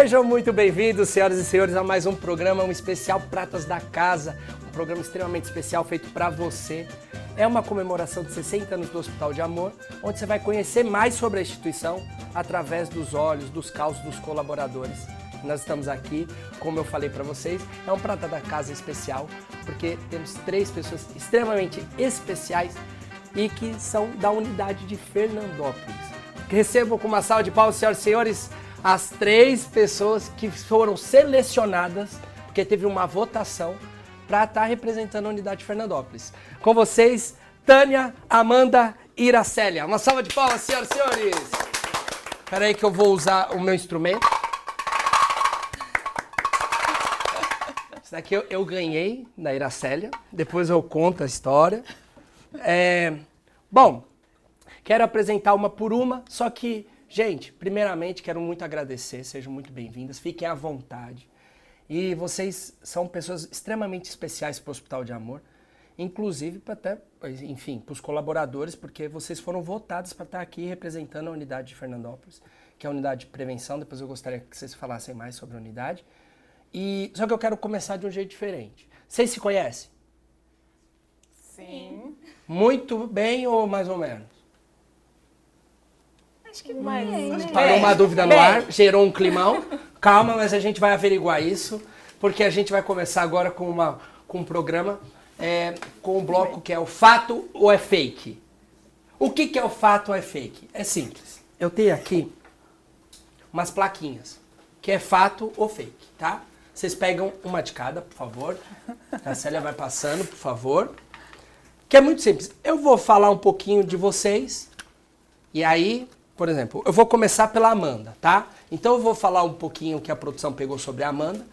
Sejam muito bem-vindos, senhoras e senhores, a mais um programa, um especial Pratas da Casa, um programa extremamente especial feito para você. É uma comemoração de 60 anos do Hospital de Amor, onde você vai conhecer mais sobre a instituição através dos olhos, dos causos dos colaboradores. Nós estamos aqui, como eu falei para vocês, é um Prata da Casa especial, porque temos três pessoas extremamente especiais e que são da unidade de Fernandópolis. Recebo com uma salva de palmas, senhoras e senhores, as três pessoas que foram selecionadas, porque teve uma votação, para estar tá representando a unidade de Fernandópolis. Com vocês, Tânia, Amanda e Iracélia. Uma salva de palmas, senhoras e senhores. Espera aí que eu vou usar o meu instrumento. Isso daqui eu, eu ganhei da Iracélia. Depois eu conto a história. É, bom, quero apresentar uma por uma, só que, gente, primeiramente quero muito agradecer, sejam muito bem-vindas, fiquem à vontade. E vocês são pessoas extremamente especiais para o Hospital de Amor, inclusive para até, enfim, para os colaboradores, porque vocês foram votados para estar aqui representando a unidade de Fernandópolis, que é a unidade de prevenção. Depois eu gostaria que vocês falassem mais sobre a unidade. E só que eu quero começar de um jeito diferente. Vocês se conhecem? Sim. Muito bem ou mais ou menos? Acho que mais. Né? Parou uma dúvida no ar, gerou um climão. Calma, mas a gente vai averiguar isso, porque a gente vai começar agora com, uma, com um programa, é, com um bloco que é o fato ou é fake. O que, que é o fato ou é fake? É simples. Eu tenho aqui umas plaquinhas, que é fato ou fake, tá? Vocês pegam uma de cada, por favor. A Célia vai passando, por favor. Que é muito simples. Eu vou falar um pouquinho de vocês. E aí, por exemplo, eu vou começar pela Amanda, tá? Então eu vou falar um pouquinho que a produção pegou sobre a Amanda.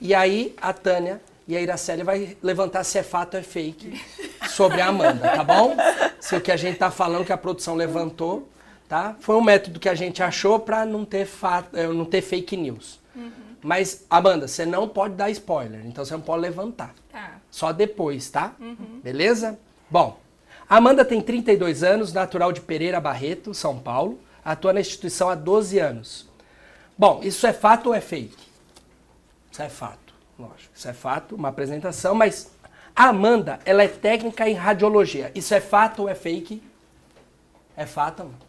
E aí a Tânia e a Iracélia vai levantar se é fato ou é fake sobre a Amanda, tá bom? Se o que a gente tá falando que a produção levantou, tá? Foi um método que a gente achou para não ter fato, eh, não ter fake news. Uhum. Mas Amanda, você não pode dar spoiler, então você não pode levantar. Tá. Só depois, tá? Uhum. Beleza? Bom, Amanda tem 32 anos, natural de Pereira Barreto, São Paulo. Atua na instituição há 12 anos. Bom, isso é fato ou é fake? Isso é fato, lógico. Isso é fato, uma apresentação, mas a Amanda, ela é técnica em radiologia. Isso é fato ou é fake? É fato, Amanda?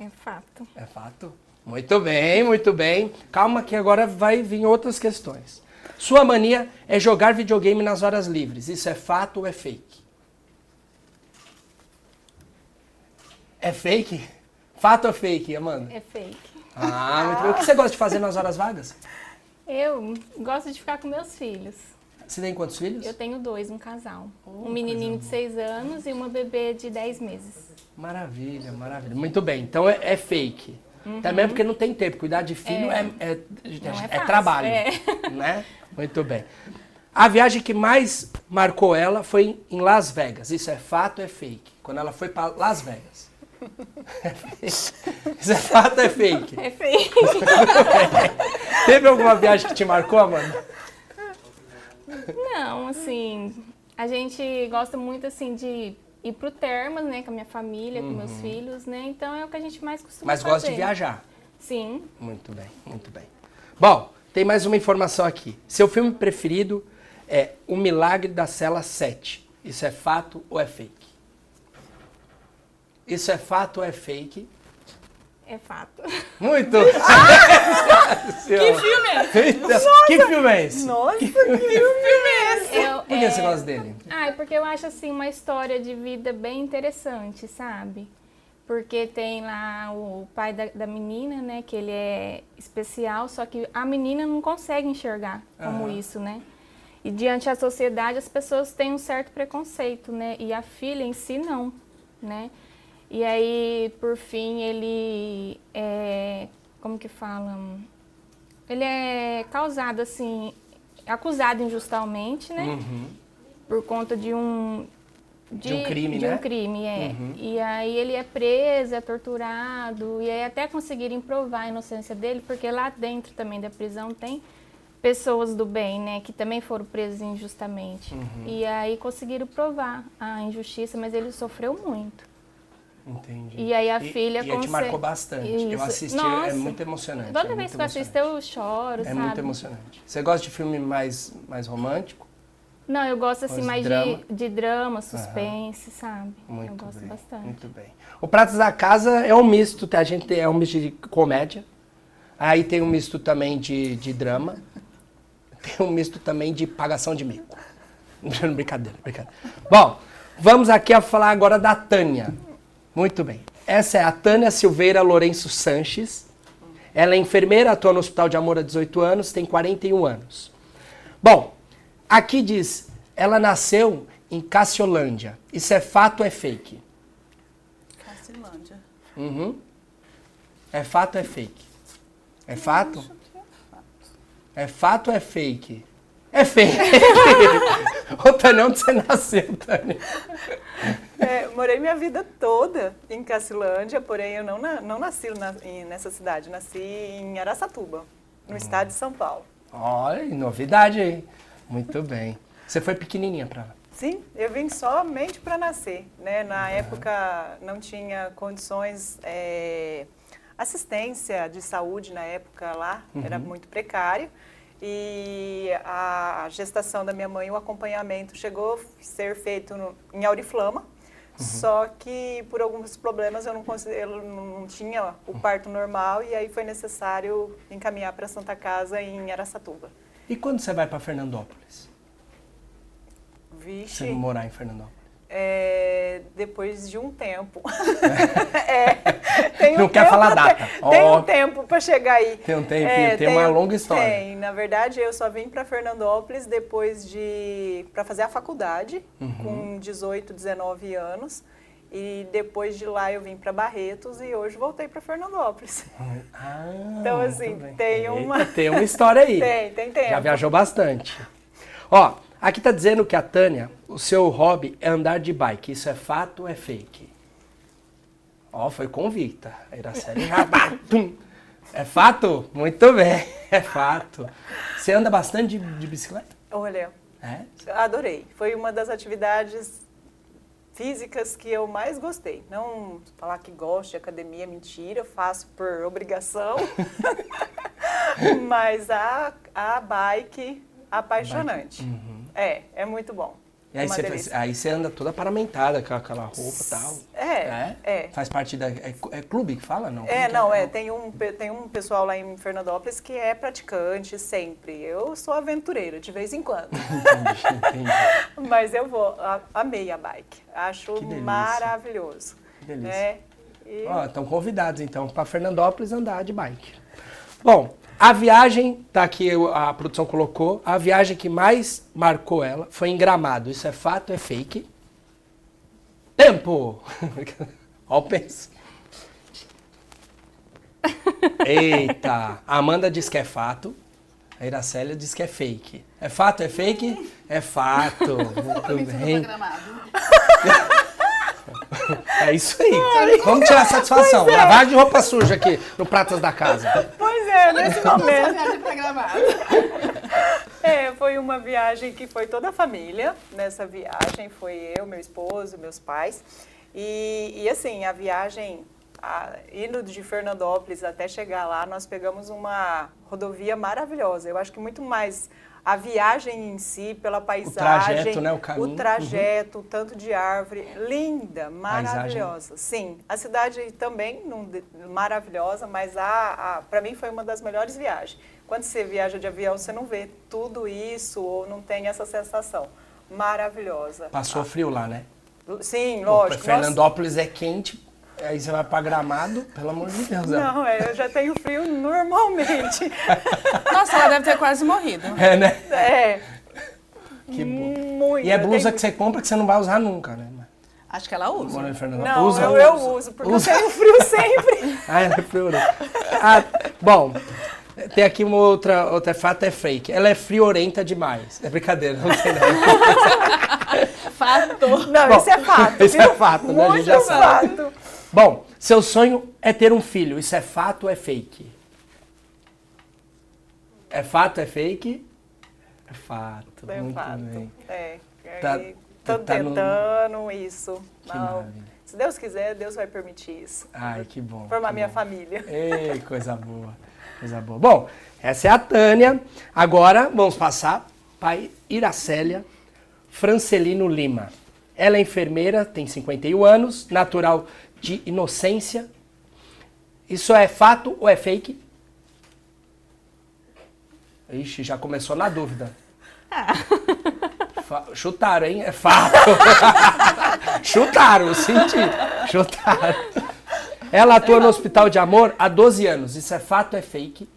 É fato. É fato? Muito bem, muito bem. Calma que agora vai vir outras questões. Sua mania é jogar videogame nas horas livres. Isso é fato ou é fake? É fake? Fato ou fake, Amanda? É fake. Ah, muito bem. O que você gosta de fazer nas horas vagas? Eu gosto de ficar com meus filhos. Você tem quantos filhos? Eu tenho dois, um casal. Oh, um menininho de seis anos e uma bebê de dez meses. Maravilha, maravilha. Muito bem. Então é, é fake. Uhum. Também porque não tem tempo. Cuidar de filho é, é, é, é, é trabalho. Né? Muito bem. A viagem que mais marcou ela foi em Las Vegas. Isso é fato ou é fake? Quando ela foi para Las Vegas. Isso é fato ou é fake? É fake. Teve alguma viagem que te marcou, Amanda? Não, assim, a gente gosta muito assim de ir pro Termas, né, com a minha família, uhum. com meus uhum. filhos, né? Então é o que a gente mais costuma Mas fazer. Mas gosta de viajar? Sim. Muito bem, muito bem. Bom, tem mais uma informação aqui. Seu filme preferido é O Milagre da Cela 7. Isso é fato ou é fake? Isso é fato ou é fake? É fato. Muito! Ah! que filme é esse? Nossa. Que filme é esse? Nossa, que filme é esse? Eu, Por que é... você gosta dele? Ah, é porque eu acho assim uma história de vida bem interessante, sabe? Porque tem lá o pai da, da menina, né? Que ele é especial, só que a menina não consegue enxergar como isso, né? E diante da sociedade as pessoas têm um certo preconceito, né? E a filha em si não, né? E aí, por fim, ele é. Como que fala? Ele é causado, assim, acusado injustamente, né? Uhum. Por conta de um. De, de um crime, de né? um crime, é. Uhum. E aí ele é preso, é torturado, e aí até conseguirem provar a inocência dele, porque lá dentro também da prisão tem pessoas do bem, né, que também foram presas injustamente. Uhum. E aí conseguiram provar a injustiça, mas ele sofreu muito. Entendi. E aí a e, filha e te consegue- marcou bastante. Eu Isso. assisti, é Nossa. muito emocionante. Toda é vez que eu assisto eu choro, É sabe? muito emocionante. Você gosta de filme mais, mais romântico? Não, eu gosto assim mais drama? de, de drama, suspense, sabe? Muito eu gosto bem. bastante. Muito bem. O Pratos da Casa é um misto, tá? a gente é um misto de comédia. Aí tem um misto também de, de drama. Tem um misto também de pagação de mico. brincadeira, brincadeira. Bom, vamos aqui a falar agora da Tânia. Muito bem. Essa é a Tânia Silveira Lourenço Sanches. Ela é enfermeira, atua no Hospital de Amor há 18 anos, tem 41 anos. Bom, aqui diz, ela nasceu em Cassiolândia. Isso é fato ou é fake? Cacilândia. Uhum. É fato ou é fake? É fato? É fato ou é fake? É fake. Ô, Tânia, onde você nasceu, Tânia? É, morei minha vida toda em Cacilândia, porém eu não, na- não nasci na- em- nessa cidade. Nasci em Araçatuba, no estado de São Paulo. Olha, novidade aí. Muito bem. Você foi pequenininha pra lá. Sim, eu vim somente para nascer. Né? Na época não tinha condições, é, assistência de saúde na época lá, era muito precário. E a gestação da minha mãe, o acompanhamento chegou a ser feito no- em Auriflama, só que por alguns problemas eu não, eu não tinha o parto normal e aí foi necessário encaminhar para Santa Casa em Araçatuba. E quando você vai pra Fernandópolis? Vixe. Você morar em Fernandópolis? É, depois de um tempo. É, tem um Não quer tempo falar até- data. Tem Ó. um tempo para chegar aí. É, Tem um tempinho, tem uma longa história. Tem. Na verdade, eu só vim para Fernandópolis depois de para fazer a faculdade Uhum. com 18, 19 anos. E depois de lá eu vim para Barretos e hoje voltei para Fernandópolis. Ah, Então, assim, tem Eita, uma- Tem uma história aí. Tem, tem tempo. Já viajou bastante. Ó, aqui tá dizendo que a Tânia, o seu hobby é andar de bike. Isso é fato ou é fake? Ó, foi convicta. A Iracema já... Tum. É fato? Muito bem, é fato. Você anda bastante de, de bicicleta? Olha, É? Adorei. Foi uma das atividades físicas que eu mais gostei. Não falar que gosto de academia, mentira, eu faço por obrigação. Mas a, a bike, apaixonante. É, é muito bom. E aí, uma você, aí você anda toda paramentada com aquela roupa e tal. É, é. Faz parte da... É, é clube que fala, não? É, não, é. Tem um, tem um pessoal lá em Fernandópolis que é praticante sempre. Eu sou aventureira, de vez em quando. Entendi, entendi. Mas eu vou, a- amei a bike. Acho maravilhoso. Que delícia. É, e- Ó, estão convidados então para Fernandópolis andar de bike. Bom, a viagem, tá aqui a produção colocou, a viagem que mais marcou ela foi em Gramado. Isso é fato ou é fake? Tempo! Ó o penso. Eita! A Amanda diz que é fato. A Iracélia diz que é fake. É fato, é fake? É fato. Muito bem. É isso aí. Vamos tirar satisfação. Lavagem de roupa suja aqui no Pratas da Casa. Pois é, nesse momento. pra Gramado. É, foi uma viagem que foi toda a família. Nessa viagem foi eu, meu esposo, meus pais. E, e assim, a viagem, a, indo de Fernandópolis até chegar lá, nós pegamos uma rodovia maravilhosa. Eu acho que muito mais a viagem em si, pela paisagem, trajeto, né, o caminho. Uhum. o trajeto, o tanto de árvore, linda, maravilhosa. Sim, a cidade também não maravilhosa, mas a, a para mim foi uma das melhores viagens. Quando você viaja de avião, você não vê tudo isso ou não tem essa sensação. Maravilhosa. Passou frio lá, né? Sim, lógico. Fernandópolis é quente, aí você vai pra Gramado, pelo amor de Deus. Né? não, é, eu já tenho frio normalmente. Nossa, ela deve ter quase morrido. É, né? é, Que bom. muito. E é blusa tenho- que você compra que você não vai usar nunca, né? Acho que ela usa. Não, Usa, eu, usa. eu uso, porque Usa. eu tenho frio sempre. Ah, é frio. né? Ah, bom, tem aqui uma outra, outra fato é fake. Ela é friorenta demais. É brincadeira, não tem nada. Fato. Não, Bom, isso é fato. isso viu? é fato, né? A gente Muito já sabe. Bom, seu sonho é ter um filho. Isso é fato ou é fake? É fato, é fake? É fato. É Muito fato. bem. É. Tá- aí, tô tá no- tentando isso. Não, maravilha. Se Deus quiser, Deus vai permitir isso. Ai, que bom. Formar que minha bom. família. Ei, coisa boa. Coisa boa. Bom, essa é a Tânia. Agora vamos passar para Iracélia Francelino Lima. Ela é enfermeira, tem 51 anos, natural de Inocência. Isso é fato ou é fake? Ixi, já começou na dúvida. Fa- Chutaram, hein? É fato. Chutaram, senti. Chutaram. Ela atua no Hospital de Amor há 12 anos. Isso é fato ou é fake?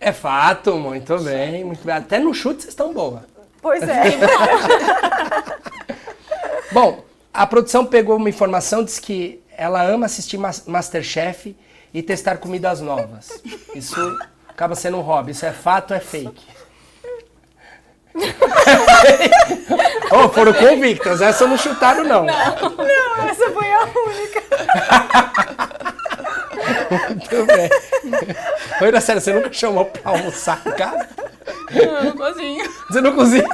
É fato, muito bem, muito bem. Até no chute vocês estão boa. Pois é. Bom, a produção pegou uma informação, diz que ela ama assistir Mas- Masterchef e testar comidas novas. Isso acaba sendo um hobby. Isso é fato ou é fake? oh, foram convictas. Essa não chutaram, não. Não, essa foi a única. Muito bem. Oi, Iracema, você nunca chamou pra almoçar em casa? Eu não cozinho. Você não cozinha?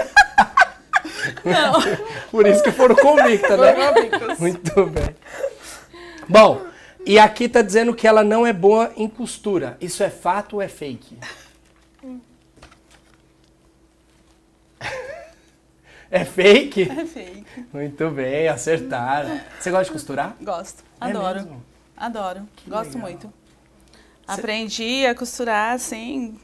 Não. Por isso que foram convictas, né? Foram convictas. Muito bem. Bom, e aqui tá dizendo que ela não é boa em costura. Isso é fato ou é fake? É fake? É fake. Muito bem, acertaram. Você gosta de costurar? Gosto. É Adoro. mesmo? Adoro. Gosto legal. muito. Aprendi a costurar assim.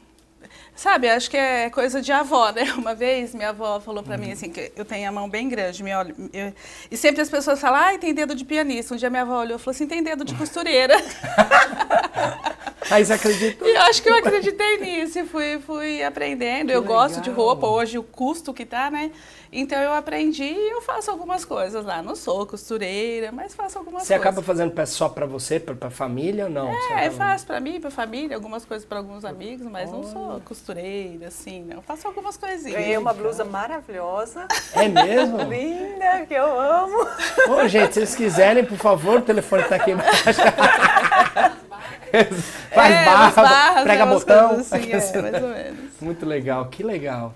Sabe, acho que é coisa de avó, né? Uma vez minha avó falou pra Uhum. mim assim, que eu tenho a mão bem grande. Minha, olho- eu- e sempre as pessoas falam, ai, tem dedo de pianista. Um dia minha avó olhou e falou assim, tem dedo de costureira. Aí você acredita? E eu acho que eu acreditei nisso e fui, fui aprendendo. eu gosto de legal. roupa, hoje o custo que tá, né? Então eu aprendi e eu faço algumas coisas lá. Não sou costureira, mas faço algumas Você coisas. acaba fazendo peça só pra você, pra, pra família ou não? Você É, acaba- faço pra mim, pra família, algumas coisas pra alguns amigos, mas não sou costureira, assim, não. Faço algumas coisinhas. Ganhei uma blusa maravilhosa, É mesmo? linda, que eu amo. Ô, gente, se vocês quiserem, por favor, o telefone tá aqui embaixo. Faz É, barra, barras, prega né, botão. Assim, é, mais ou menos. Muito legal, que legal.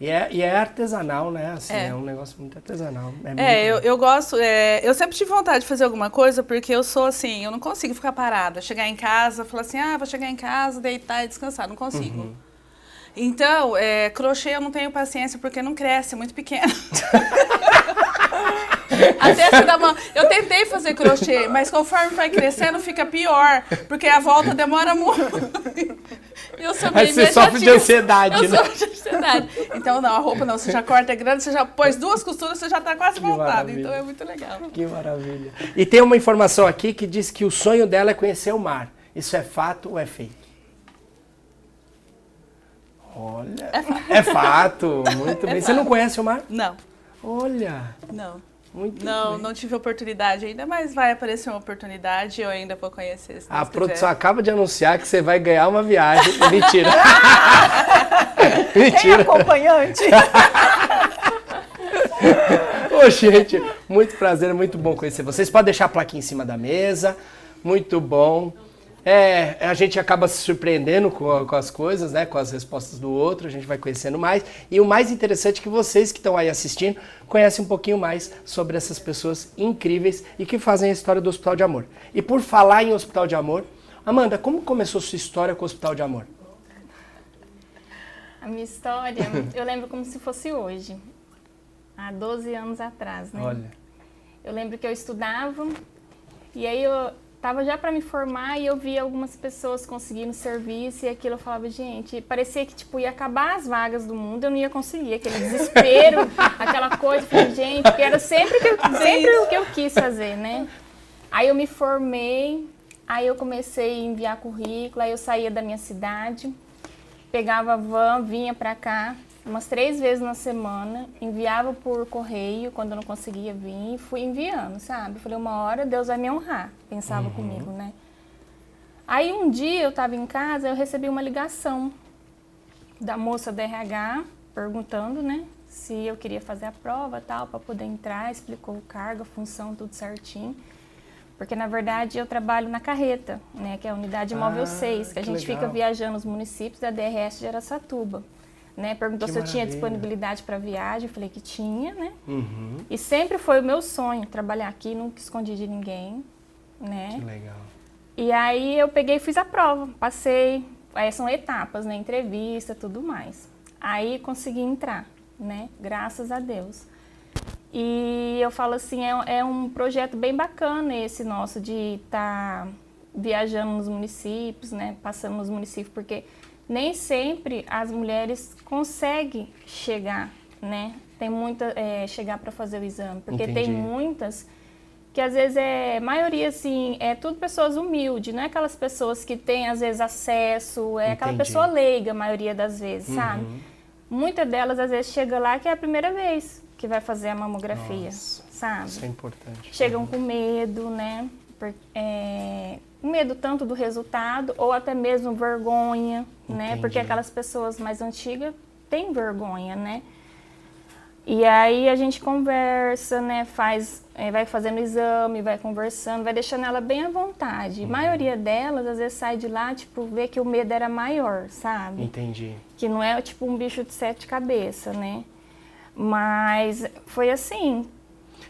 E é, e é artesanal, né? Assim, é. É. um negócio muito artesanal. É, muito É, eu, legal. eu gosto. é, eu sempre tive vontade de fazer alguma coisa, porque eu sou assim, eu não consigo ficar parada. Chegar em casa, falar assim, ah, vou chegar em casa, deitar e descansar. Não consigo. Uhum. Então, é, crochê eu não tenho paciência porque não cresce, é muito pequeno. Até se dá uma... Eu tentei fazer crochê, mas conforme vai crescendo fica pior, porque a volta demora muito. Eu sou Aí você sofre de ansiedade, Eu né? sofro de ansiedade. Então, não, a roupa não, você já corta é grande, você já pôs duas costuras, você já tá quase montado. maravilha. Então é muito legal. Que maravilha. E tem uma informação aqui que diz que o sonho dela é conhecer o mar. Isso é fato ou é fake? Olha. É fato. Muito bem. Você não conhece o mar? Não, Olha. não. Muito Não, bem. não tive oportunidade ainda, mas vai aparecer uma oportunidade e eu ainda vou conhecer. A produção quiser. acaba de anunciar que você vai ganhar uma viagem. Mentira. Tem Mentira. acompanhante. Ô, gente, muito prazer, muito bom conhecer vocês. Pode deixar a plaquinha em cima da mesa. Muito bom. É, a gente acaba se surpreendendo com, com as coisas, né? Com as respostas do outro, a gente vai conhecendo mais. E o mais interessante é que vocês que estão aí assistindo conhecem um pouquinho mais sobre essas pessoas incríveis e que fazem a história do Hospital de Amor. E por falar em Hospital de Amor, Amanda, como começou sua história com o Hospital de Amor? A minha história, eu lembro como se fosse hoje, há 12 anos atrás, né? Olha. Eu lembro que eu estudava e aí eu tava já para me formar e eu via algumas pessoas conseguindo serviço e aquilo eu falava, gente, parecia que tipo ia acabar as vagas do mundo, eu não ia conseguir, aquele desespero, aquela coisa, falei, gente, que era sempre que eu, sempre o que eu quis fazer, né? Aí eu me formei, aí eu comecei a enviar currículo, aí eu saía da minha cidade, pegava van, vinha pra cá umas três vezes na semana, enviava por correio quando eu não conseguia vir, e fui enviando, sabe? Falei, uma hora Deus vai me honrar, pensava comigo, né? Aí um dia eu estava em casa, eu recebi uma ligação da moça da RH perguntando, né, se eu queria fazer a prova tal para poder entrar, explicou o cargo, a função, tudo certinho. Porque na verdade eu trabalho na carreta, né, que é a unidade móvel Ah, 6, que a gente legal. fica viajando os municípios da DRS de Araçatuba. Né? Perguntou Que se eu tinha maravilha. disponibilidade para viagem, eu falei que tinha, né? Uhum. E sempre foi o meu sonho trabalhar aqui, nunca escondi de ninguém, né? Que legal. E aí eu peguei e fiz a prova, passei, aí são etapas, né? Entrevista, tudo mais. Aí consegui entrar, né? Graças a Deus. E eu falo assim, é, é um projeto bem bacana esse nosso de estar viajando nos municípios, né? Passando nos municípios, porque nem sempre as mulheres conseguem chegar, né? Tem muita é, chegar para fazer o exame, porque Entendi. tem muitas que às vezes é maioria assim é tudo pessoas humildes, não é aquelas pessoas que têm às vezes acesso, é aquela Entendi. pessoa leiga a maioria das vezes, sabe? Uhum. Muitas delas às vezes chega lá que é a primeira vez que vai fazer a mamografia, Nossa, sabe? Isso é importante. chegam com medo, né? Por- é, medo tanto do resultado ou até mesmo vergonha, né? Entendi. Porque aquelas pessoas mais antigas têm vergonha, né? E aí a gente conversa, né? Faz, é, vai fazendo exame, vai conversando, vai deixando ela bem à vontade. A maioria delas, às vezes, sai de lá, tipo, vê que o medo era maior, sabe? Entendi. que não é tipo um bicho de sete cabeças, né? Mas foi assim,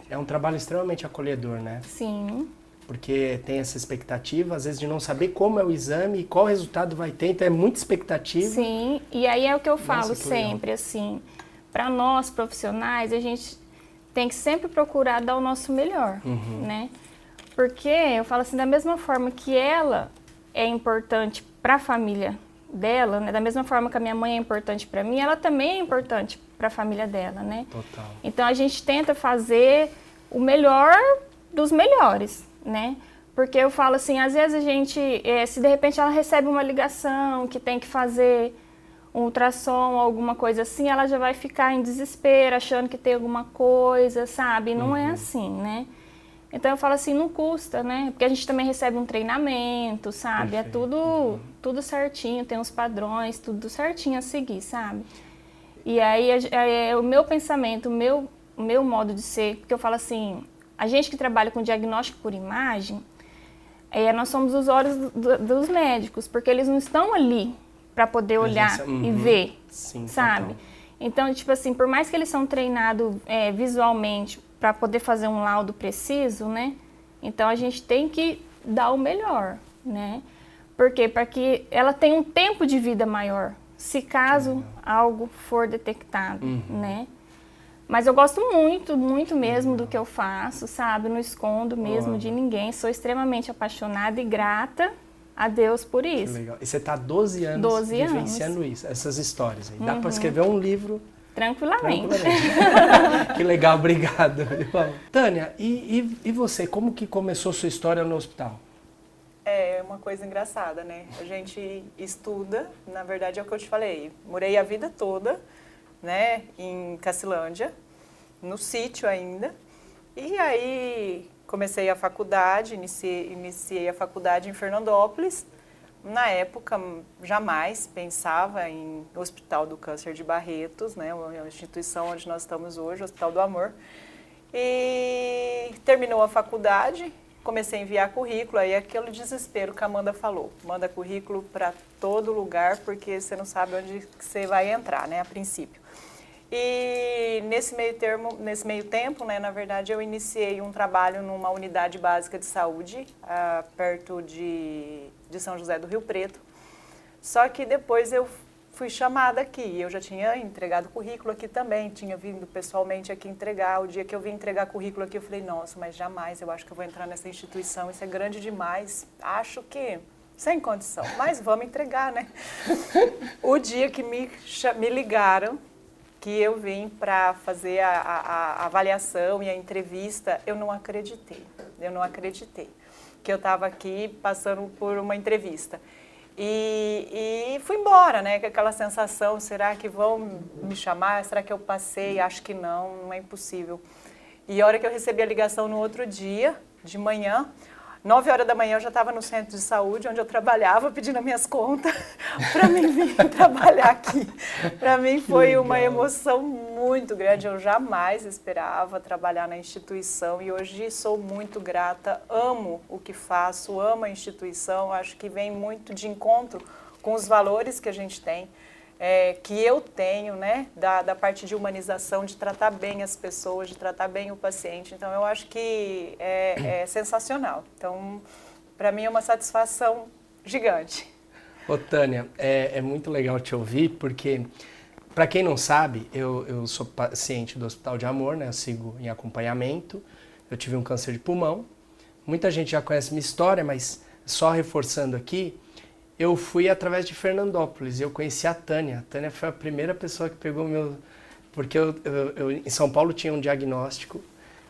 É um trabalho extremamente acolhedor, né? sim, Porque tem essa expectativa, às vezes, de não saber como é o exame e qual resultado vai ter. Então, é muita expectativa. sim. E aí é o que eu falo Nossa, que legal. sempre, assim, para nós profissionais, a gente tem que sempre procurar dar o nosso melhor, Uhum. né? Porque eu falo assim, da mesma forma que ela é importante para a família dela, né? Da mesma forma que a minha mãe é importante para mim, ela também é importante para a família dela, né? Total. Então a gente tenta fazer o melhor dos melhores, né? Porque eu falo assim, às vezes a gente, eh, se de repente ela recebe uma ligação que tem que fazer um ultrassom, alguma coisa assim, ela já vai ficar em desespero, achando que tem alguma coisa, sabe? Não é assim, né? Então eu falo assim, não custa, né? Porque a gente também recebe um treinamento, sabe? É Perfeito. tudo, tudo certinho, tem os padrões, tudo certinho a seguir, sabe? E aí a ge- é, o meu pensamento, o meu, o meu modo de ser, porque eu falo assim, a gente que trabalha com diagnóstico por imagem, é, nós somos os olhos do- do- dos médicos, porque eles não estão ali para poder olhar Presença- e uhum. ver, Sim, sabe? total. Então, tipo assim, por mais que eles são treinados é, visualmente para poder fazer um laudo preciso, né? Então a gente tem que dar o melhor, né? Por quê? Para que ela tenha um tempo de vida maior, se caso algo for detectado, Uhum. né? Mas eu gosto muito, muito mesmo do que eu faço, sabe? Não escondo mesmo Olha. de ninguém. Sou extremamente apaixonada e grata a Deus por Que isso. legal. E você está há 12 anos 12 anos. Uhum. vivenciando isso, essas histórias. aí. Dá para escrever um livro Tranquilamente. tranquilamente. que legal, obrigado. Tânia, e, e, e você, como que começou sua história no hospital? É uma coisa engraçada, né? A gente estuda, na verdade é o que eu te falei. Morei a vida toda, né, em Cacilândia, no sítio ainda. E aí comecei a faculdade, iniciei, iniciei a faculdade em Fernandópolis. Na época, jamais pensava em Hospital do Câncer de Barretos, né, a instituição onde nós estamos hoje, Hospital do Amor. E terminou a faculdade, comecei a enviar currículo, aí aquele desespero que a Amanda falou. Manda currículo para todo lugar, porque você não sabe onde você vai entrar, né, a princípio. E nesse meio termo, nesse meio tempo, né, na verdade, eu iniciei um trabalho numa unidade básica de saúde, ah, perto de, de São José do Rio Preto. Só que depois eu fui chamada aqui. Eu já tinha entregado currículo aqui também, tinha vindo pessoalmente aqui entregar. O dia que eu vim entregar currículo aqui, eu falei, nossa, mas jamais eu acho que eu vou entrar nessa instituição, isso é grande demais. Acho que sem condição, mas vamos entregar, né? o dia que me, me ligaram, que eu vim para fazer a, a- a avaliação e a entrevista, eu não acreditei. Eu não acreditei que eu estava aqui passando por uma entrevista. E, e fui embora, né? Com aquela sensação, será que vão me chamar? Será que eu passei? Acho que não, não é impossível. E a hora que eu recebi a ligação no outro dia, de manhã, 9 horas da manhã eu já estava no centro de saúde, onde eu trabalhava, pedindo as minhas contas para mim vir trabalhar aqui. Para mim foi uma emoção muito grande. Eu jamais esperava trabalhar na instituição e hoje sou muito grata. Amo o que faço, amo a instituição. Acho que vem muito de encontro com os valores que a gente tem. É, que eu tenho, né, da, da parte de humanização, de tratar bem as pessoas, de tratar bem o paciente. Então, eu acho que é, é sensacional. Então, para mim é uma satisfação gigante. Ô, Tânia, é, é muito legal te ouvir, porque, para quem não sabe, eu, eu sou paciente do Hospital de Amor, né, eu sigo em acompanhamento, eu tive um câncer de pulmão. Muita gente já conhece minha história, mas só reforçando aqui, eu fui através de Fernandópolis. Eu conheci a Tânia. A Tânia foi a primeira pessoa que pegou meu. Porque eu, eu, eu, em São Paulo tinha um diagnóstico,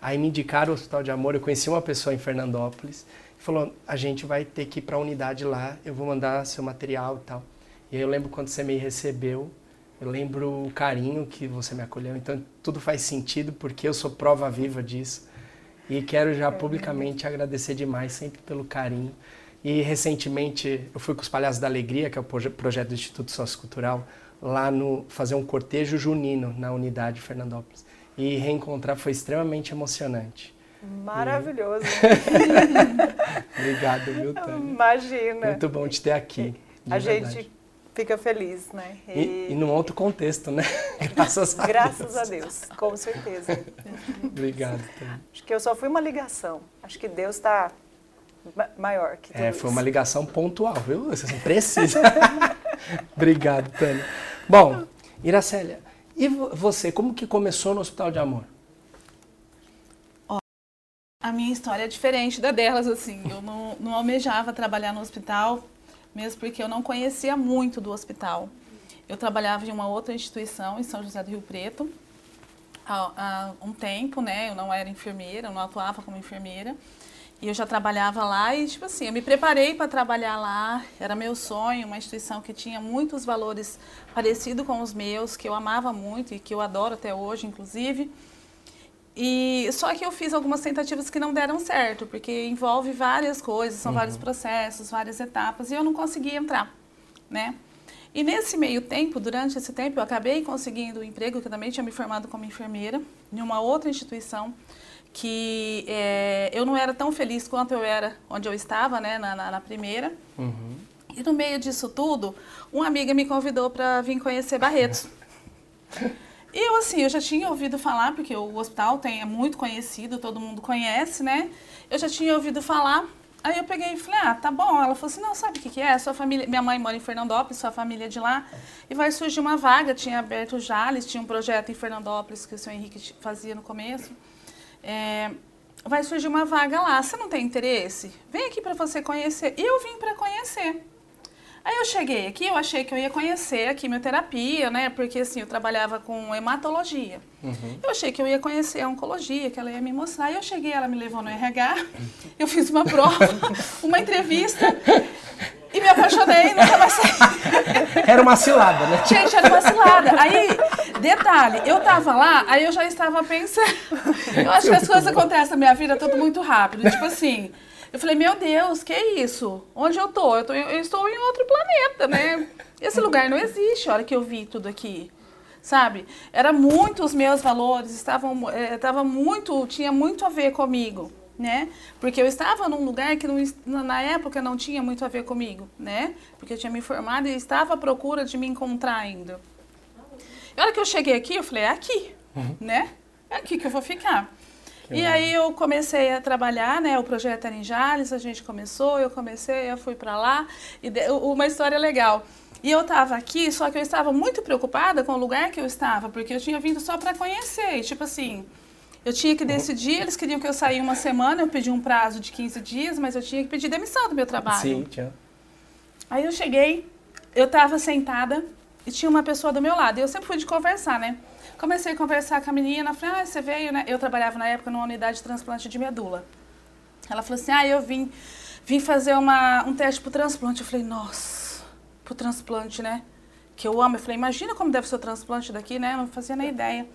aí me indicaram o Hospital de Amor. Eu conheci uma pessoa em Fernandópolis e falou: a gente vai ter que ir para a unidade lá, eu vou mandar seu material e tal. E aí eu lembro quando você me recebeu, eu lembro o carinho que você me acolheu. Então tudo faz sentido porque eu sou prova viva disso. E quero já publicamente agradecer demais sempre pelo carinho. E recentemente eu fui com os Palhaços da Alegria, que é o projeto do Instituto Sociocultural, lá no fazer um cortejo junino na unidade Fernandópolis. E reencontrar foi extremamente emocionante. Maravilhoso. E... Obrigado, viu, Tânia? Imagina. Muito bom te ter aqui. A verdade. gente fica feliz, né? E, e, e num outro contexto, né? Graças a Graças Deus. a Deus, com certeza. Obrigado. Tânia. Acho que eu só fui uma ligação. Acho que Deus está maior que tudo É, foi isso. uma ligação pontual, viu? Você precisa. Obrigado, Tânia. Bom, Iracélia, e você, como que começou no Hospital de Amor? A minha história é diferente da delas, assim. Eu não, não almejava trabalhar no hospital, mesmo porque eu não conhecia muito do hospital. Eu trabalhava em uma outra instituição, em São José do Rio Preto, há, há um tempo, né? Eu não era enfermeira, eu não atuava como enfermeira. E eu já trabalhava lá e, tipo assim, eu me preparei para trabalhar lá. Era meu sonho, uma instituição que tinha muitos valores parecidos com os meus, que eu amava muito e que eu adoro até hoje, inclusive. E só que eu fiz algumas tentativas que não deram certo, porque envolve várias coisas, são uhum. vários processos, várias etapas, e eu não consegui entrar, né? E nesse meio tempo, durante esse tempo, eu acabei conseguindo um emprego, que eu também tinha me formado como enfermeira, em uma outra instituição, que é, eu não era tão feliz quanto eu era onde eu estava, né, na, na, na primeira. Uhum. E no meio disso tudo, uma amiga me convidou para vir conhecer Barretos. E eu, assim, eu já tinha ouvido falar, porque o hospital tem, é muito conhecido, todo mundo conhece, né? Eu já tinha ouvido falar. Aí eu peguei e falei, ah, tá bom. Ela falou assim, não, sabe o que, que é? Sua família, minha mãe mora em Fernandópolis, sua família é de lá. E vai surgir uma vaga, tinha aberto o Jales, tinha um projeto em Fernandópolis que o senhor Henrique fazia no começo. É, vai surgir uma vaga lá, você não tem interesse? Vem aqui para você conhecer. E eu vim para conhecer. Aí eu cheguei aqui, eu achei que eu ia conhecer a quimioterapia, né? Porque assim, eu trabalhava com hematologia. Uhum. Eu achei que eu ia conhecer a oncologia, que ela ia me mostrar. E eu cheguei, ela me levou no RH, eu fiz uma prova, uma entrevista e me apaixonei, nunca mais saí. Era uma cilada, né? Gente, era uma cilada. Aí, detalhe, eu tava lá, aí eu já estava pensando. Eu acho que as coisas acontecem na minha vida tudo muito rápido. Tipo assim, eu falei, meu Deus, que é isso? Onde eu tô? Eu, tô, eu estou em outro planeta, né? Esse lugar não existe a hora que eu vi tudo aqui. Sabe? Era muito os meus valores, estavam, é, tava muito, tinha muito a ver comigo, né? Porque eu estava num lugar que não, na época não tinha muito a ver comigo, né? Porque eu tinha me formado e estava à procura de me encontrar ainda. E a hora que eu cheguei aqui, eu falei, é aqui, Uhum. né? É aqui que eu vou ficar. Que E legal. aí eu comecei a trabalhar, né? O projeto era em Jales, a gente começou, eu comecei, eu fui para lá. E de- uma história legal. E eu estava aqui, só que eu estava muito preocupada com o lugar que eu estava, porque eu tinha vindo só para conhecer. E, tipo assim, eu tinha que decidir, eles queriam que eu saísse uma semana, eu pedi um prazo de 15 dias, mas eu tinha que pedir demissão do meu trabalho. Sim, tinha. Aí eu cheguei, eu tava sentada e tinha uma pessoa do meu lado. E eu sempre fui de conversar, né? Comecei a conversar com a menina, falei, ah, você veio, né? Eu trabalhava na época numa unidade de transplante de medula. Ela falou assim, ah, eu vim, vim fazer uma, um teste pro transplante. Eu falei, nossa, pro transplante, né? Que eu amo. Eu falei, imagina como deve ser o transplante daqui, né? Eu não fazia nem ideia.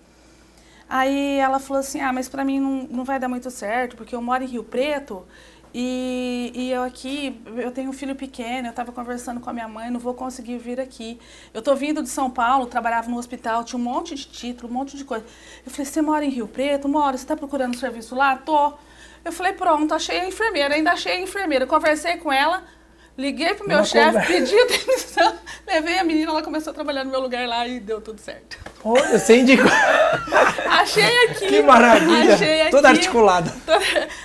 Aí ela falou assim, ah, mas pra mim não, não vai dar muito certo, porque eu moro em Rio Preto e, e eu aqui, eu tenho um filho pequeno, eu estava conversando com a minha mãe, não vou conseguir vir aqui. Eu tô vindo de São Paulo, trabalhava no hospital, tinha um monte de título, um monte de coisa. Eu falei, você mora em Rio Preto? Moro, você está procurando serviço lá? Tô. Eu falei, pronto, achei a enfermeira, ainda achei a enfermeira. Conversei com ela, Liguei pro meu chefe, pedi a demissão, levei a menina, ela começou a trabalhar no meu lugar lá e deu tudo certo. Olha, você indicou. Achei aqui. Que maravilha. Achei aqui. Toda articulada.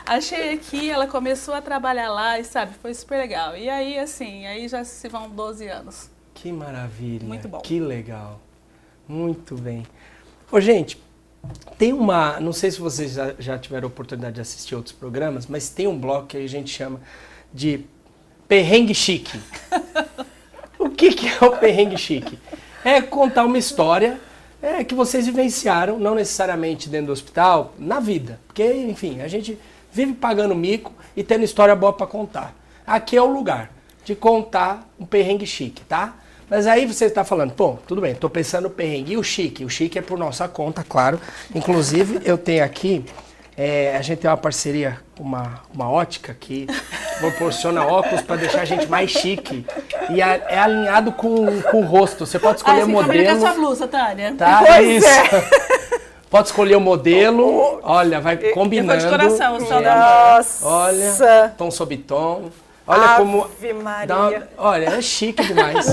Achei aqui, ela começou a trabalhar lá e sabe, foi super legal. E aí, assim, aí já se vão 12 anos. Que maravilha. Muito bom. Que legal. Muito bem. Ô, gente, tem uma. Não sei se vocês já, já tiveram oportunidade de assistir outros programas, mas tem um bloco que a gente chama de perrengue chique. o que, que é o perrengue chique? É contar uma história é, que vocês vivenciaram, não necessariamente dentro do hospital, na vida. Porque, enfim, a gente vive pagando mico e tendo história boa para contar. Aqui é o lugar de contar um perrengue chique, tá? Mas aí você está falando, pô, tudo bem, tô pensando no perrengue. E o chique? O chique é por nossa conta, claro. Inclusive, eu tenho aqui, é, a gente tem uma parceria com uma, uma ótica que proporciona óculos para deixar a gente mais chique. E é, é alinhado com, com o rosto. Você pode escolher o modelo. sua blusa, Tânia. Tá, Pois é isso. é. Pode escolher o modelo. Olha, vai combinando. de coração, o sol É. da Nossa. Olha, tom sob tom. Olha Ave como. Maria. dá uma- olha, é chique demais.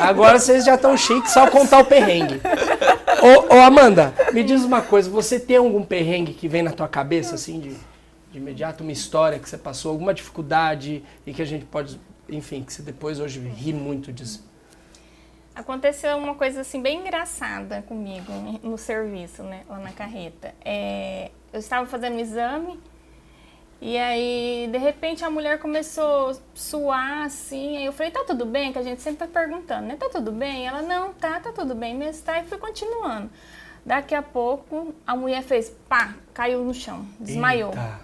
Agora vocês já estão chiques, só contar o perrengue. Ô, ô, Amanda, me diz uma coisa, você tem algum perrengue que vem na tua cabeça, assim, de, de imediato, uma história que você passou, alguma dificuldade e que a gente pode, enfim, que você depois hoje ri muito disso? Aconteceu uma coisa assim bem engraçada comigo no serviço, né, lá na carreta. É, eu estava fazendo um exame e aí de repente a mulher começou a suar assim. Aí eu falei, tá tudo bem? Que a gente sempre tá perguntando, né? Tá tudo bem? Ela, não, tá, tá tudo bem mesmo, tá. E fui continuando. Daqui a pouco a mulher fez pá, caiu no chão, desmaiou. Eita.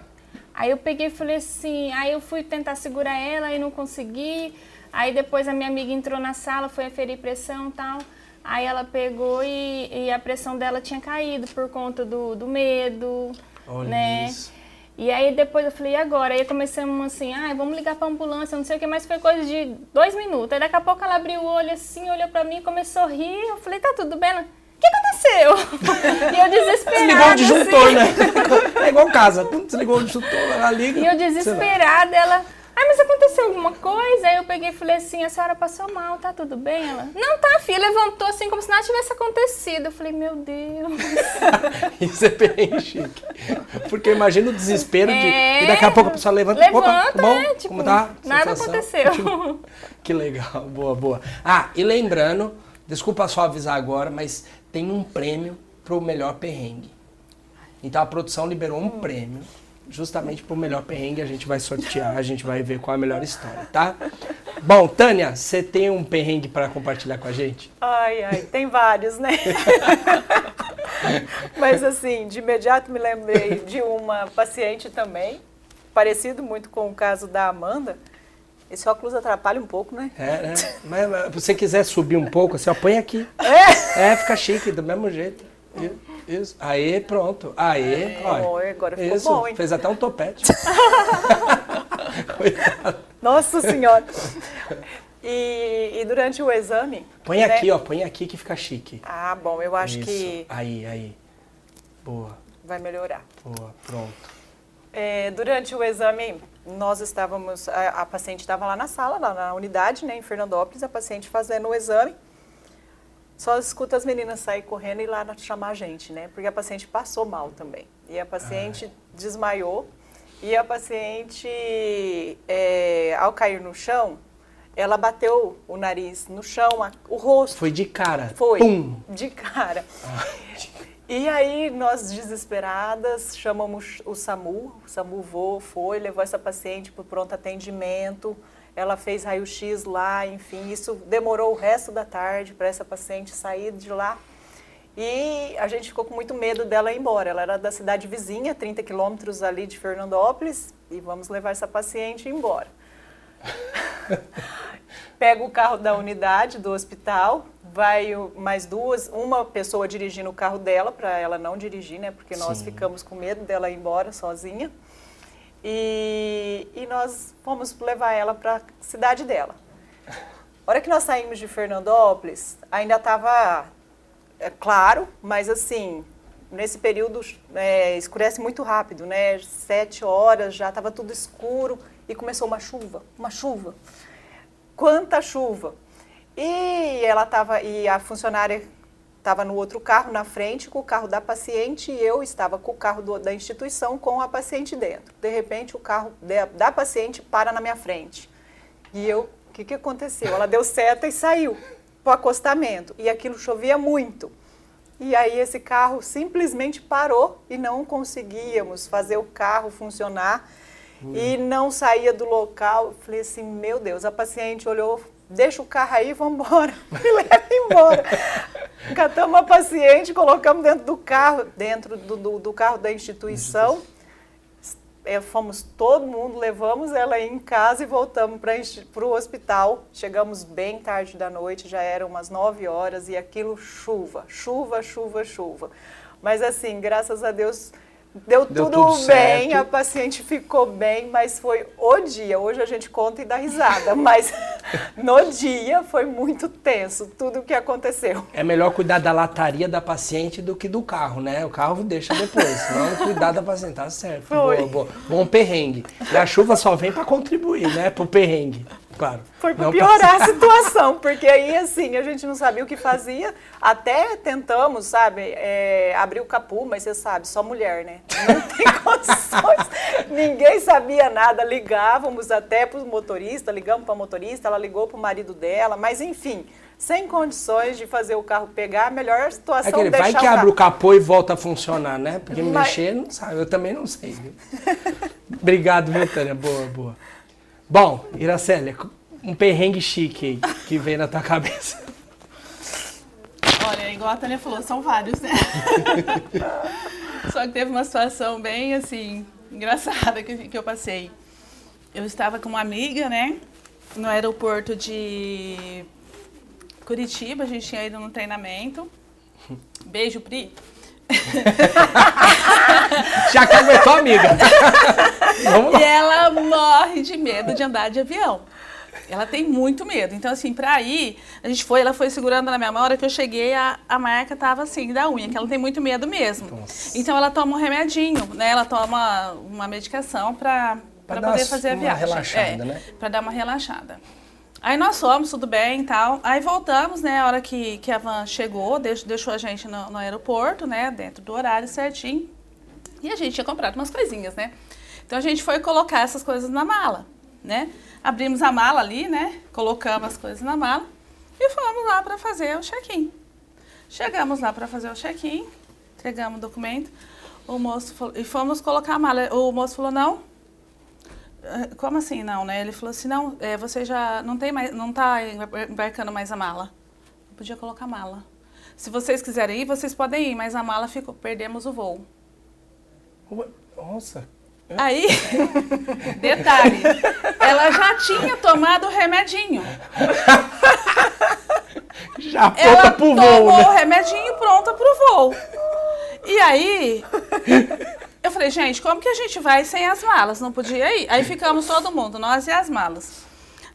Aí eu peguei e falei assim, aí eu fui tentar segurar ela e não consegui. Aí depois a minha amiga entrou na sala, foi aferir pressão e tal. Aí ela pegou e, e a pressão dela tinha caído por conta do, do medo, Olha né? isso. E aí depois eu falei, e agora? Aí começamos assim, ah, vamos ligar pra ambulância, não sei o que, mas foi coisa de dois minutos. Aí daqui a pouco ela abriu o olho assim, olhou pra mim, começou a rir. Eu falei, tá tudo bem? Ela, que aconteceu? e eu desesperada. Desligou o disjuntor, assim. né? É igual casa. Desligou o disjuntor, ela liga. E eu desesperada, ela. Ai, mas aconteceu alguma coisa? Aí eu peguei e falei assim, a senhora passou mal, tá tudo bem? Ela, não tá, filha, levantou assim como se nada tivesse acontecido. Eu falei, meu Deus. Isso é bem chique. Porque imagina o desespero de. É. E daqui a pouco a pessoa levanta. Levanta, Opa, bom? né? Tipo, Como tá? nada Sensação? aconteceu. Tipo, que legal, boa, boa. Ah, e lembrando, desculpa só avisar agora, mas tem um prêmio pro melhor perrengue. Então a produção liberou um prêmio. Justamente pro melhor perrengue a gente vai sortear, a gente vai ver qual é a melhor história, tá? Bom, Tânia, você tem um perrengue para compartilhar com a gente? Ai, ai, tem vários, né? Mas assim, de imediato me lembrei de uma paciente também, parecido muito com o caso da Amanda. Esse óculos atrapalha um pouco, né? É, né? Mas, mas se você quiser subir um pouco, assim, ó, põe aqui. É? É, fica chique, do mesmo jeito. Isso. Aê, pronto. Aê, olha. Oi, agora ficou Isso, bom, hein? fez até um topete. Nossa Senhora! E, e durante o exame. Põe né? aqui, ó, põe aqui que fica chique. Ah, bom, eu acho Isso. que Aí, aí. Boa, vai melhorar. boa, pronto. É, durante o exame, nós estávamos, a, a paciente estava lá na sala, lá na unidade, né, em Fernandópolis, a paciente fazendo o exame. Só escuta as meninas sair correndo e ir lá chamar a gente, né? Porque a paciente passou mal também. E a paciente desmaiou. E a paciente, é, ao cair no chão, ela bateu o nariz no chão, a- o rosto. Foi de cara. Foi, Pum. de cara. E aí, nós desesperadas, chamamos o SAMU, o SAMU voou, foi, levou essa paciente para o pronto atendimento, ela fez raio-x lá, enfim, isso demorou o resto da tarde para essa paciente sair de lá. E a gente ficou com muito medo dela ir embora. Ela era da cidade vizinha, 30 quilômetros ali de Fernandópolis, e vamos levar essa paciente embora. Pega o carro da unidade do hospital, vai mais duas, uma pessoa dirigindo o carro dela, para ela não dirigir, né? Porque nós Sim. ficamos com medo dela ir embora sozinha. E, e nós fomos levar ela para a cidade dela. A hora que nós saímos de Fernandópolis, ainda estava é, claro, mas assim, nesse período é, escurece muito rápido, né? Sete horas, já estava tudo escuro e começou uma chuva, uma chuva. quanta chuva. E ela tava e a funcionária estava no outro carro na frente com o carro da paciente e eu estava com o carro do, da instituição com a paciente dentro. De repente o carro de, da paciente para na minha frente. E eu, o que, que aconteceu? Ela deu seta e saiu para o acostamento. E aquilo chovia muito. E aí esse carro simplesmente parou e não conseguíamos fazer o carro funcionar hum. e não saía do local. Falei assim, meu Deus, a paciente olhou, deixa o carro aí, vamos embora, me leva embora. Catamos a paciente, colocamos dentro do carro, dentro do, do, do carro da instituição. É, fomos todo mundo, levamos ela em casa e voltamos para o hospital. Chegamos bem tarde da noite, já eram umas 9 horas e aquilo chuva, chuva, chuva, chuva. Mas assim, graças a Deus, Deu, Deu tudo, tudo, bem, a paciente ficou bem, mas foi o dia. Hoje a gente conta e dá risada, mas no dia foi muito tenso tudo o que aconteceu. É melhor cuidar da lataria da paciente do que do carro, né? O carro deixa depois, senão cuidar da paciente, tá certo. Foi. Boa, boa. Bom perrengue. E a chuva só vem para contribuir, né? Pro perrengue claro. Foi para piorar a situação, porque aí, assim, a gente não sabia o que fazia. Até tentamos, sabe, é, abrir o capu, mas você sabe, só mulher, né? Não tem condições. Ninguém sabia nada. Ligávamos até para o motorista, ligamos para a motorista, ela ligou para o marido dela, mas enfim sem condições de fazer o carro pegar, a melhor situação é Aquele, Vai que abre o capô e volta a funcionar, né? Porque Mas... mexer não sabe, eu também não sei. Viu? Obrigado, viu, Tânia? Boa, boa. Bom, Iracélia, um perrengue chique que vem na tua cabeça. Olha, igual a Tânia falou, são vários, né? Só que teve uma situação bem, assim, engraçada que, que eu passei. Eu estava com uma amiga, né? No aeroporto de Curitiba, a gente tinha ido no treinamento. Beijo, Pri. Já caguetou, amiga. e ela morre de medo de andar de avião. Ela tem muito medo. Então, assim, pra ir, a gente foi, ela foi segurando na minha mão. A hora que eu cheguei, a, a marca tava assim, da unha, que ela tem muito medo mesmo. Nossa. Então, ela toma um remedinho, né? Ela toma uma medicação pra, pra, pra poder fazer a viagem. relaxada, é, né? Pra dar uma relaxada. Aí nós fomos, tudo bem e tal. Aí voltamos, né? A hora que, que a van chegou, deixou, deixou a gente no, no aeroporto, né? Dentro do horário certinho. E a gente tinha comprado umas coisinhas, né? Então a gente foi colocar essas coisas na mala, né? Abrimos a mala ali, né? Colocamos as coisas na mala e fomos lá para fazer o check-in. Chegamos lá para fazer o check-in, entregamos o documento. O moço falou, e fomos colocar a mala. O moço falou: "Não, como assim não, né? Ele falou assim, não, é, você já não tem mais, não está embarcando mais a mala. Eu podia colocar a mala. Se vocês quiserem ir, vocês podem ir, mas a mala ficou, perdemos o voo. Nossa. Aí, detalhe, ela já tinha tomado o remedinho. Já pronta ela pro voo, tomou né? o remedinho pronta pro voo. E aí, falei, gente, como que a gente vai sem as malas? Não podia ir. Aí ficamos todo mundo, nós e as malas.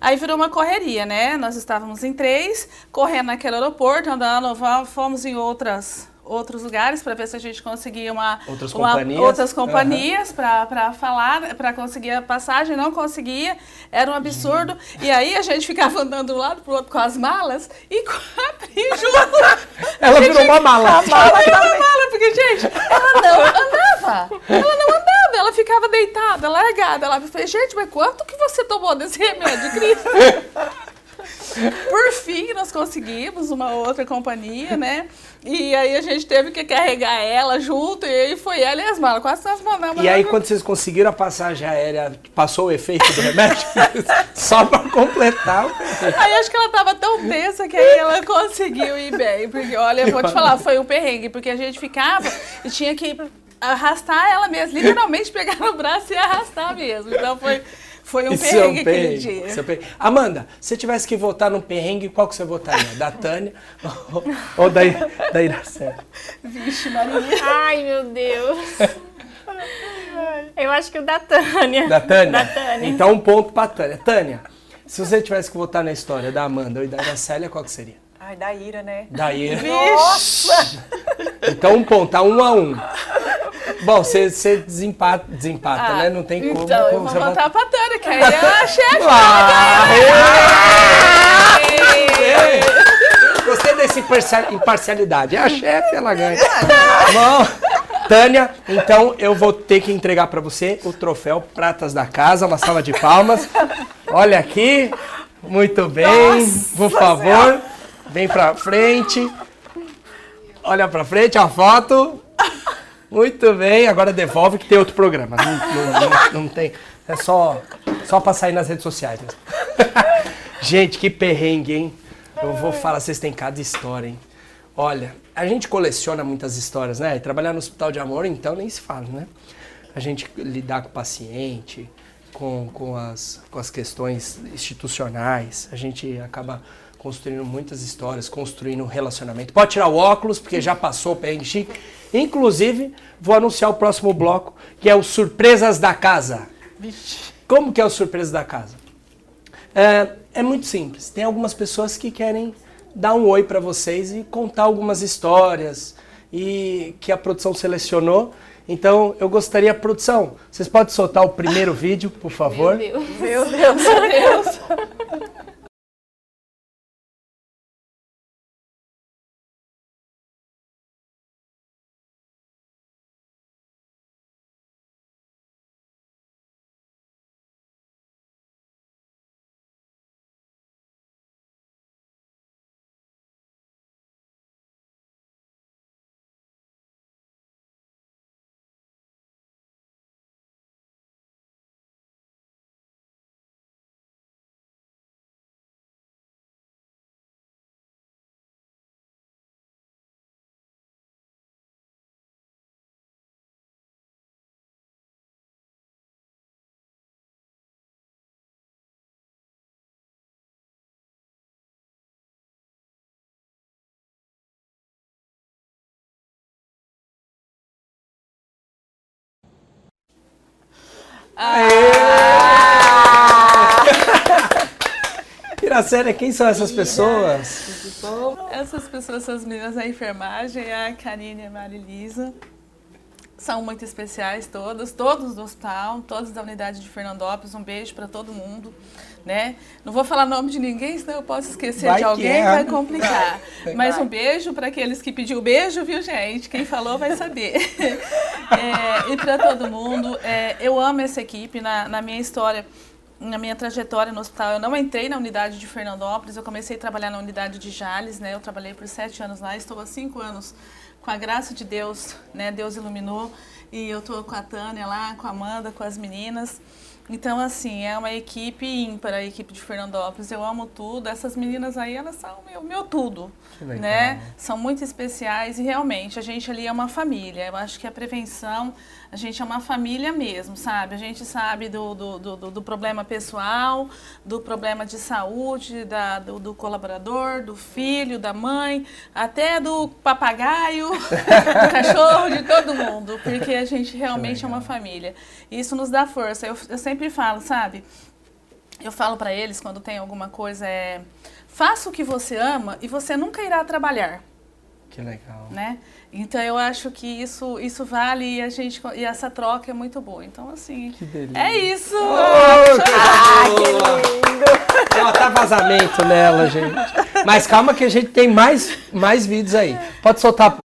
Aí virou uma correria, né? Nós estávamos em três, correndo naquele aeroporto, andando, fomos em outras outros lugares para ver se a gente conseguia uma outras uma, companhias, outras companhias uhum. para falar, para conseguir a passagem, não conseguia, era um absurdo. Uhum. E aí a gente ficava andando de um lado pro outro com as malas e com a Pri junto. Ela virou uma mala. Ela virou uma mala, porque, gente, ela não andava. Ela não andava, ela ficava deitada, largada. Ela falei, gente, mas quanto que você tomou desse remédio, Cristo? Por fim, nós conseguimos uma outra companhia, né? E aí a gente teve que carregar ela junto, e aí foi ela e as malas, quase nós mandamos. E aí quando vocês conseguiram a passagem aérea, passou o efeito do remédio? Só para completar. Aí acho que ela tava tão tensa que aí ela conseguiu ir bem, porque olha, eu vou te falar, foi um perrengue, porque a gente ficava e tinha que arrastar ela mesmo, literalmente pegar no braço e arrastar mesmo. Então foi foi um Isso perrengue, é um perrengue aquele dia. É um perrengue. Amanda, se tivesse que votar num perrengue, qual que você votaria? Da Tânia ou, ou da, da Iracema? Vixe, Maria. Ai, meu Deus. Eu acho que o da Tânia. Da Tânia? Da Tânia. Então um ponto pra Tânia. Tânia, se você tivesse que votar na história da Amanda ou da Iracélia, qual que seria? Ai, da Ira, né? Da Ira. Nossa! Então um ponto, tá um a um. Bom, você, desempata, desempata né? Não tem como. Então, eu como vou você vai- voltar pra Tânia, que aí é a chefe. Ah, é. Gostei dessa imparcial- imparcialidade. É a chefe, ela ganha. Bom, Tânia, então eu vou ter que entregar pra você o troféu Pratas da Casa, uma salva de palmas. Olha aqui. Muito bem. Por favor, vem pra frente. Olha pra frente a foto. Muito bem, agora devolve que tem outro programa. Não, não- não- tem. É só, só pra sair nas redes sociais mesmo. Gente, que perrengue, hein? Eu vou falar, vocês têm cada história, hein? Olha, a gente coleciona muitas histórias, né? E trabalhar no hospital de amor, então nem se fala, né? A gente lidar com o paciente, com, com, as, com as questões institucionais, a gente acaba construindo muitas histórias, construindo um relacionamento. Pode tirar o óculos, porque já passou o chique. Inclusive, vou anunciar o próximo bloco, que é o Surpresas da Casa. Como que é o Surpresas da Casa? É, é muito simples. Tem algumas pessoas que querem dar um oi para vocês e contar algumas histórias e que a produção selecionou. Então, eu gostaria, produção, vocês podem soltar o primeiro vídeo, por favor? Meu Deus. Meu Deus, meu Deus. Iracema, quem são essas pessoas? Essas pessoas, essas meninas da enfermagem, a Karine e a Marilisa, são muito especiais todas, todos do hospital, todos da unidade de Fernandópolis. Um beijo para todo mundo, né? Não vou falar nome de ninguém, senão eu posso esquecer Vai de alguém, é. vai complicar. Vai. Mas um beijo para aqueles que pediu beijo, viu, gente? Quem falou vai saber. É, e para todo mundo, é, eu amo essa equipe na, na minha história. Na minha trajetória no hospital, eu não entrei na unidade de Fernandópolis, eu comecei a trabalhar na unidade de Jales, né? Eu trabalhei por sete anos lá, estou há cinco anos com a graça de Deus, né? Deus iluminou e eu estou com a Tânia lá, com a Amanda, com as meninas. Então, assim, é uma equipe ímpar, a equipe de Fernandópolis. Eu amo tudo. Essas meninas aí, elas são meu, meu tudo, né? São muito especiais e realmente a gente ali é uma família. Eu acho que a prevenção, a gente é uma família mesmo, sabe? A gente sabe do, do, do, do- problema pessoal, do problema de saúde, da, do, do colaborador, do filho, da mãe, até do papagaio, do cachorro, de todo mundo, porque a gente realmente é uma família. Isso nos dá força. Eu, eu sempre falo, sabe? Eu falo para eles quando tem alguma coisa é faça o que você ama e você nunca irá trabalhar Que legal. né? Então eu acho que isso isso vale e a gente e essa troca é muito boa. Então assim, Que delícia. é isso. Ah, que lindo! Ela tá vazamento nela, gente. Mas calma que a gente tem mais, mais vídeos aí. Pode soltar.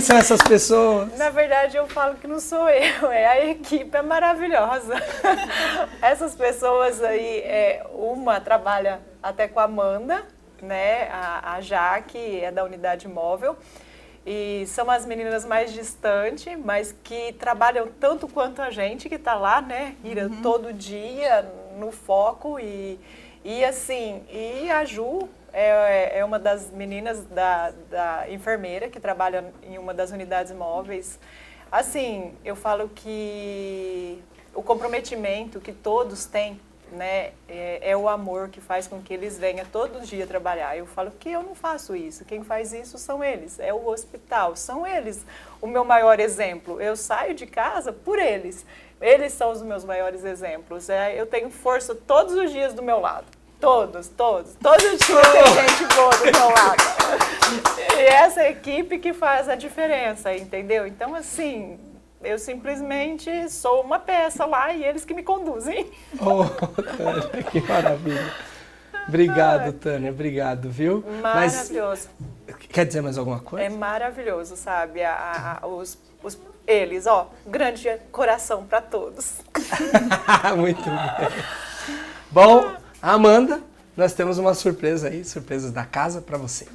Quem são essas pessoas? Na verdade, eu falo que não sou eu, é a equipe, é maravilhosa. Essas pessoas aí, é, uma trabalha até com a Amanda, né? A, a Jaque é da unidade móvel. E são as meninas mais distantes, mas que trabalham tanto quanto a gente, que está lá, né? Ira, uhum. todo dia no foco e, e assim, e a Ju é, é uma das meninas da, da enfermeira que trabalha em uma das unidades móveis. Assim, eu falo que o comprometimento que todos têm né, é, é, o amor que faz com que eles venham todo dia trabalhar. Eu falo que eu não faço isso, quem faz isso são eles, é o hospital, são eles o meu maior exemplo. Eu saio de casa por eles, eles são os meus maiores exemplos. É, eu tenho força todos os dias do meu lado. Todos, todos. Todos os dias tem gente boa do meu lado. E essa equipe que faz a diferença, entendeu? Então, assim, eu simplesmente sou uma peça lá e eles que me conduzem. Oh, Tânia, que maravilha. Obrigado, Tânia, obrigado, viu? Maravilhoso. Mas, quer dizer mais alguma coisa? É maravilhoso, sabe? A, a, os, os, eles, ó, grande coração para todos. Muito bem. Bom, Amanda, nós temos uma surpresa aí, surpresas da casa para você.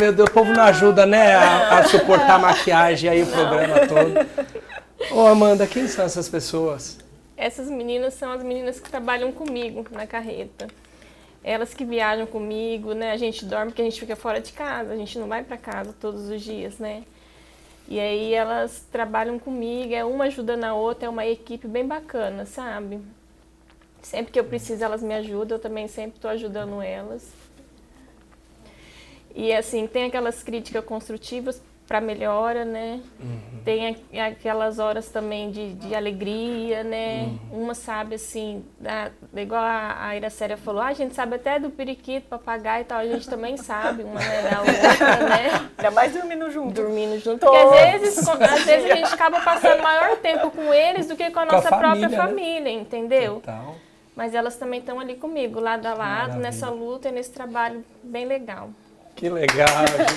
Meu Deus, o povo não ajuda, né, a, a suportar a maquiagem aí, o programa todo. Ô, oh, Amanda, quem são essas pessoas? Essas meninas são as meninas que trabalham comigo na carreta. Elas que viajam comigo, né? A gente dorme porque a gente fica fora de casa, a gente não vai para casa todos os dias, né? E aí elas trabalham comigo, é uma ajuda na outra, é uma equipe bem bacana, sabe? Sempre que eu preciso, elas me ajudam, eu também sempre estou ajudando elas. E assim, tem aquelas críticas construtivas para melhora, né? Uhum. Tem aquelas horas também de, de alegria, né? Uhum. Uma sabe assim, da, igual a, a Iracéria falou, ah, a gente sabe até do periquito, papagaio e tal, a gente também sabe uma né, da outra, né? Ainda mais dormindo junto. Dormindo junto. Porque às vezes, às vezes a gente acaba passando maior tempo com eles do que com a nossa com a família, própria né? família, entendeu? Total. Mas elas também estão ali comigo, lado a lado, Maravilha. nessa luta e nesse trabalho bem legal. Que legal,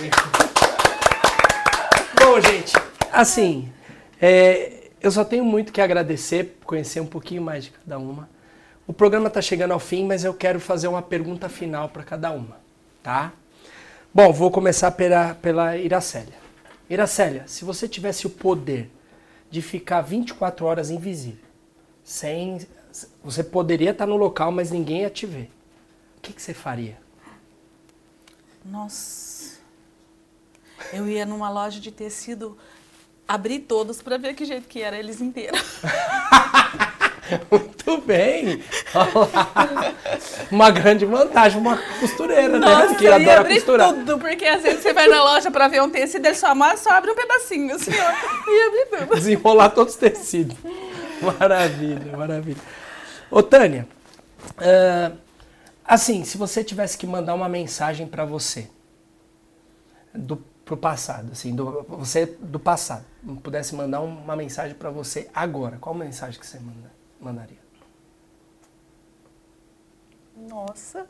gente. Bom, gente, assim, é, eu só tenho muito que agradecer, conhecer um pouquinho mais de cada uma. O programa está chegando ao fim, mas eu quero fazer uma pergunta final para cada uma, tá? Bom, vou começar pela, pela Iracélia. Iracélia, se você tivesse o poder de ficar 24 horas invisível, sem, você poderia estar no local, mas ninguém ia te ver. O que, que você faria? Nossa. Eu ia numa loja de tecido, abrir todos para ver que jeito que era eles inteiros. Muito bem. uma grande vantagem, uma costureira, né? Nossa, né? Que adora abrir costurar. tudo, porque às vezes você vai na loja para ver um tecido, ele só, só abre um pedacinho, assim, ó. E abrir tudo. Desenrolar todos os tecidos. Maravilha, maravilha. Ô, Tânia, uh, Assim, se você tivesse que mandar uma mensagem para você, do pro passado, assim, do, você do passado, pudesse mandar uma mensagem para você agora, qual mensagem que você manda, mandaria? Nossa.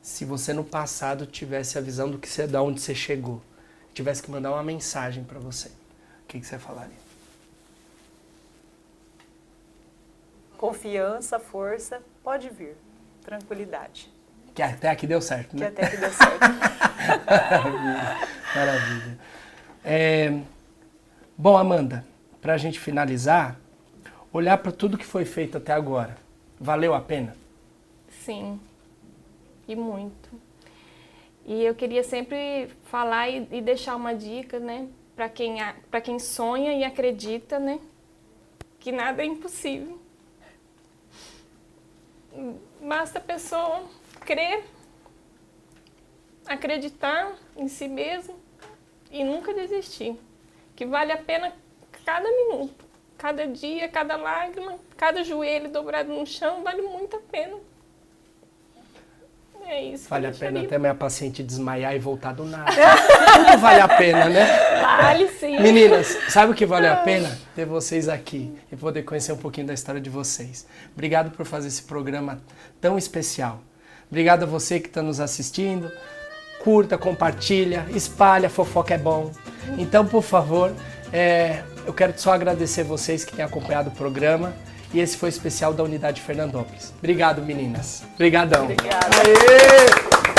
Se você no passado tivesse a visão do que você, da onde você chegou, tivesse que mandar uma mensagem para você, o que, que você falaria? Confiança, força, pode vir. Tranquilidade. Que até aqui deu certo, né? Que até aqui deu certo. Maravilha. Maravilha. É, bom, Amanda, para a gente finalizar, olhar para tudo que foi feito até agora, valeu a pena? Sim, e muito. E eu queria sempre falar e, e deixar uma dica, né, para quem, para quem sonha e acredita, né, que nada é impossível. Basta a pessoa crer, acreditar em si mesmo e nunca desistir. Que vale a pena cada minuto, cada dia, cada lágrima, cada joelho dobrado no chão, vale muito a pena. É isso. Vale a pena até minha paciente desmaiar e voltar do nada. Não vale a pena, né? Vale sim. Meninas, sabe o que vale a pena? Ter vocês aqui e poder conhecer um pouquinho da história de vocês. Obrigado por fazer esse programa tão especial. Obrigado a você que está nos assistindo. Curta, compartilha, espalha, fofoca é bom. Então, por favor, é, eu quero só agradecer vocês que têm acompanhado o programa. E esse foi o especial da Unidade Fernandópolis. Obrigado, meninas. Obrigadão. Obrigada. Aê!